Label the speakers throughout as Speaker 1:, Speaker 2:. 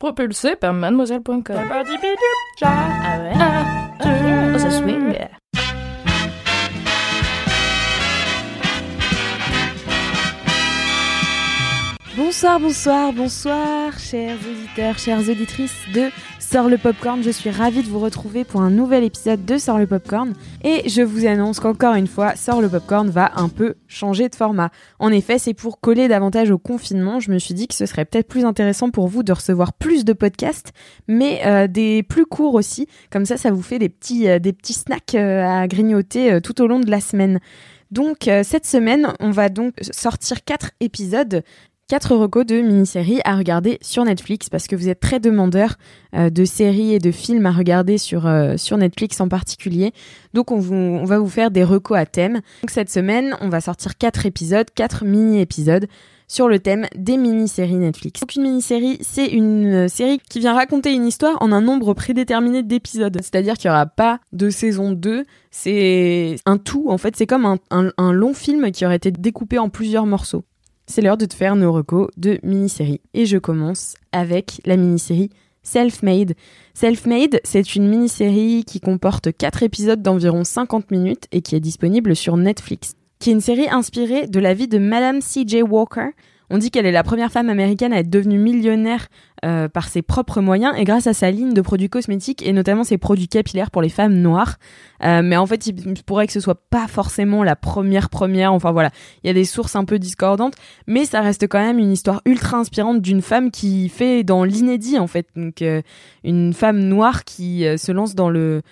Speaker 1: Propulsé par mademoiselle.com. Ah ouais? Oh, ça swing.
Speaker 2: Bonsoir, bonsoir, bonsoir, chers auditeurs, chères auditrices de Sors le Popcorn. Je suis ravie de vous retrouver pour un nouvel épisode de Sors le Popcorn. Et je vous annonce qu'encore une fois, Sors le Popcorn va un peu changer de format. En effet, c'est pour coller davantage au confinement. Je me suis dit que ce serait peut-être plus intéressant pour vous de recevoir plus de podcasts, mais euh, des plus courts aussi. Comme ça, ça vous fait des petits, euh, des petits snacks euh, à grignoter tout au long de la semaine. Donc cette semaine, on va donc sortir quatre épisodes 4 recos de mini-séries à regarder sur Netflix parce que vous êtes très demandeurs euh, de séries et de films à regarder sur, euh, Netflix en particulier. Donc on, va vous faire des recos à thème. Donc cette semaine, on va sortir 4 épisodes, 4 mini-épisodes sur le thème des mini-séries Netflix. Donc une mini-série, c'est une euh, série qui vient raconter une histoire en un nombre prédéterminé d'épisodes. C'est-à-dire qu'il n'y aura pas de saison 2, c'est un tout. En fait, c'est comme un long film qui aurait été découpé en plusieurs morceaux c'est l'heure de te faire nos recos de mini-série. Et je commence avec la mini-série Self-Made. Self-Made, c'est une mini-série qui comporte 4 épisodes d'environ 50 minutes et qui est disponible sur Netflix. Qui est une série inspirée de la vie de Madame C.J. Walker. On dit qu'elle est la première femme américaine à être devenue millionnaire euh, par ses propres moyens et grâce à sa ligne de produits cosmétiques et notamment ses produits capillaires pour les femmes noires. Euh, mais en fait, il pourrait que ce soit pas forcément la première première. Enfin voilà, il y a des sources un peu discordantes, mais ça reste quand même une histoire ultra inspirante d'une femme qui fait dans l'inédit en fait. Donc euh, une femme noire qui se lance dans le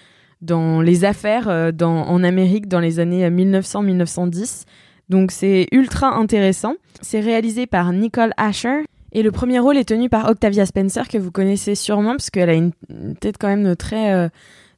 Speaker 2: dans les affaires en Amérique dans les années 1900-1910. Donc c'est ultra intéressant. C'est réalisé par Nicole Asher. Et le premier rôle est tenu par Octavia Spencer, que vous connaissez sûrement, parce qu'elle a une, tête quand même très, euh,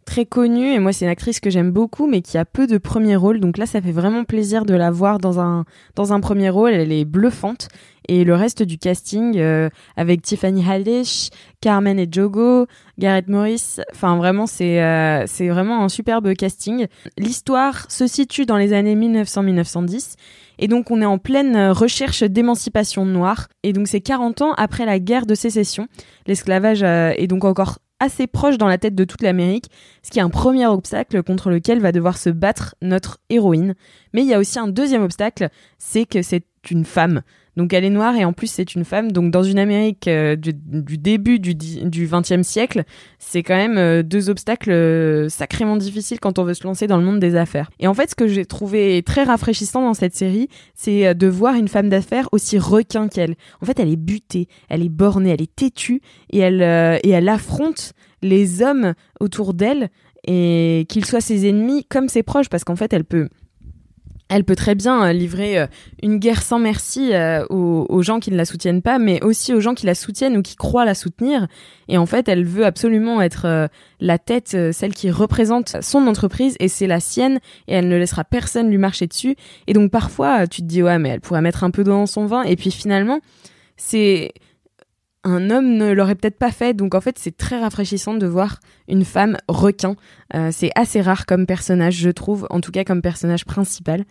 Speaker 2: très connue. Et moi, c'est une actrice que j'aime beaucoup, mais qui a peu de premiers rôles. Donc là, ça fait vraiment plaisir de la voir dans un premier rôle. Elle est bluffante. Et le reste du casting, euh, avec Tiffany Haddish, Carmen et Jogo, Gareth Morris, enfin vraiment, c'est euh, c'est vraiment un superbe casting. L'histoire se situe dans les années 1900-1910. Et donc on est en pleine recherche d'émancipation noire. Et donc c'est 40 ans après la guerre de sécession. L'esclavage euh, est donc encore assez proche dans la tête de toute l'Amérique, ce qui est un premier obstacle contre lequel va devoir se battre notre héroïne. Mais il y a aussi un deuxième obstacle, c'est que c'est une femme. Donc elle est noire et en plus c'est une femme. Donc dans une Amérique euh, du, début du, 20e siècle, c'est quand même euh, deux obstacles euh, sacrément difficiles quand on veut se lancer dans le monde des affaires. Et en fait ce que j'ai trouvé très rafraîchissant dans cette série, c'est de voir une femme d'affaires aussi requin qu'elle. En fait elle est butée, elle est bornée, elle est têtue et elle, et elle affronte les hommes autour d'elle et qu'ils soient ses ennemis comme ses proches parce qu'en fait elle peut elle peut très bien euh, livrer euh, une guerre sans merci euh, aux, aux, gens qui ne la soutiennent pas, mais aussi aux gens qui la soutiennent ou qui croient la soutenir. Et en fait, elle veut absolument être la tête, celle qui représente son entreprise, et c'est la sienne, et elle ne laissera personne lui marcher dessus. Et donc parfois, tu te dis, ouais, mais elle pourrait mettre un peu d'eau dans son vin, et puis finalement, c'est un homme ne l'aurait peut-être pas fait. Donc en fait, c'est très rafraîchissant de voir une femme requin. Euh, c'est assez rare comme personnage, je trouve, en tout cas comme personnage principal.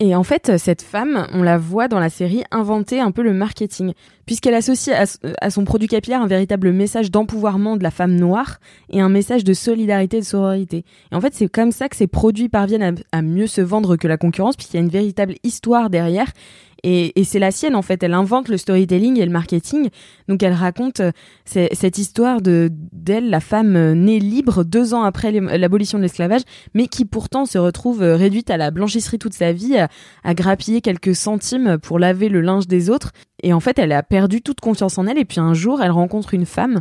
Speaker 2: Et en fait, cette femme, on la voit dans la série inventer un peu le marketing, puisqu'elle associe à, son produit capillaire un véritable message d'empouvoirment de la femme noire et un message de solidarité et de sororité. Et en fait, c'est comme ça que ces produits parviennent à mieux se vendre que la concurrence, puisqu'il y a une véritable histoire derrière et, c'est la sienne en fait. Elle invente le storytelling et le marketing. Donc elle raconte euh, cette histoire de d'elle, la femme euh, née libre deux ans après l'abolition de l'esclavage, mais qui pourtant se retrouve euh, réduite à la blanchisserie toute sa vie, à grappiller quelques centimes pour laver le linge des autres. Et en fait, elle a perdu toute confiance en elle. Et puis un jour, elle rencontre une femme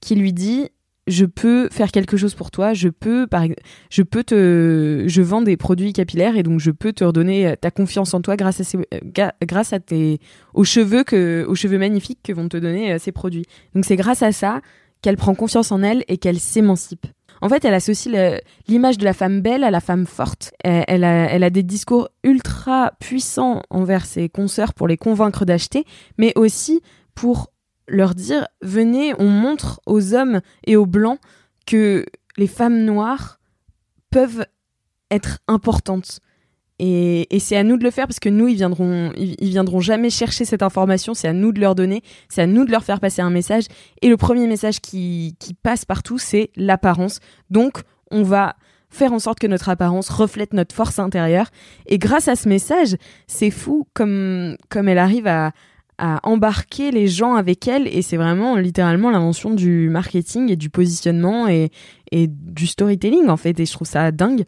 Speaker 2: qui lui dit je peux faire quelque chose pour toi, je peux par je peux te je vends des produits capillaires et donc je peux te redonner euh, ta confiance en toi grâce à ces, euh, grâce à tes aux cheveux que aux cheveux magnifiques que vont te donner euh, ces produits. Donc c'est grâce à ça qu'elle prend confiance en elle et qu'elle s'émancipe. En fait, elle associe l'image de la femme belle à la femme forte. Elle, a, elle, a, des discours ultra puissants envers ses consoeurs pour les convaincre d'acheter, mais aussi pour leur dire venez, on montre aux hommes et aux blancs que les femmes noires peuvent être importantes. Et, c'est à nous de le faire parce que nous, ils viendront, ils, viendront jamais chercher cette information. C'est à nous de leur donner, c'est à nous de leur faire passer un message. Et le premier message qui, qui passe partout, c'est l'apparence. Donc, on va faire en sorte que notre apparence reflète notre force intérieure. Et grâce à ce message, c'est fou comme, comme elle arrive à, à embarquer les gens avec elle et c'est vraiment littéralement l'invention du marketing et du positionnement et, et, du storytelling en fait et je trouve ça dingue.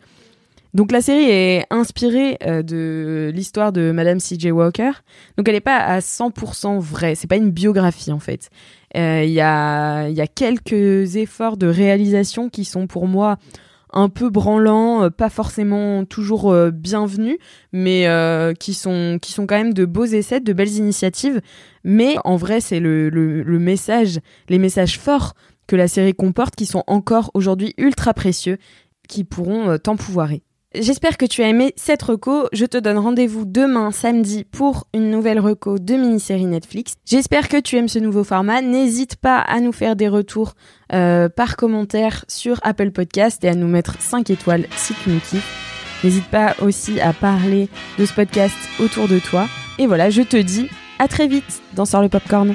Speaker 2: Donc la série est inspirée euh, de l'histoire de Madame C.J. Walker. Donc elle n'est pas à 100% vraie, c'est pas une biographie en fait. Euh, il y, a, y a quelques efforts de réalisation qui sont pour moi un peu branlants, euh, pas forcément toujours euh, bienvenus, mais euh, qui, sont, qui sont quand même de beaux essais, de belles initiatives. Mais en vrai, c'est le, le, message, les messages forts que la série comporte qui sont encore aujourd'hui ultra précieux, qui pourront t'empouvoirer. J'espère que tu as aimé cette reco. Je te donne rendez-vous demain samedi pour une nouvelle reco de mini-série Netflix. J'espère que tu aimes ce nouveau format. N'hésite pas à nous faire des retours euh, par commentaire sur Apple Podcast et à nous mettre 5 étoiles si tu nous. N'hésite pas aussi à parler de ce podcast autour de toi. Et voilà, je te dis à très vite dans Sort le Popcorn.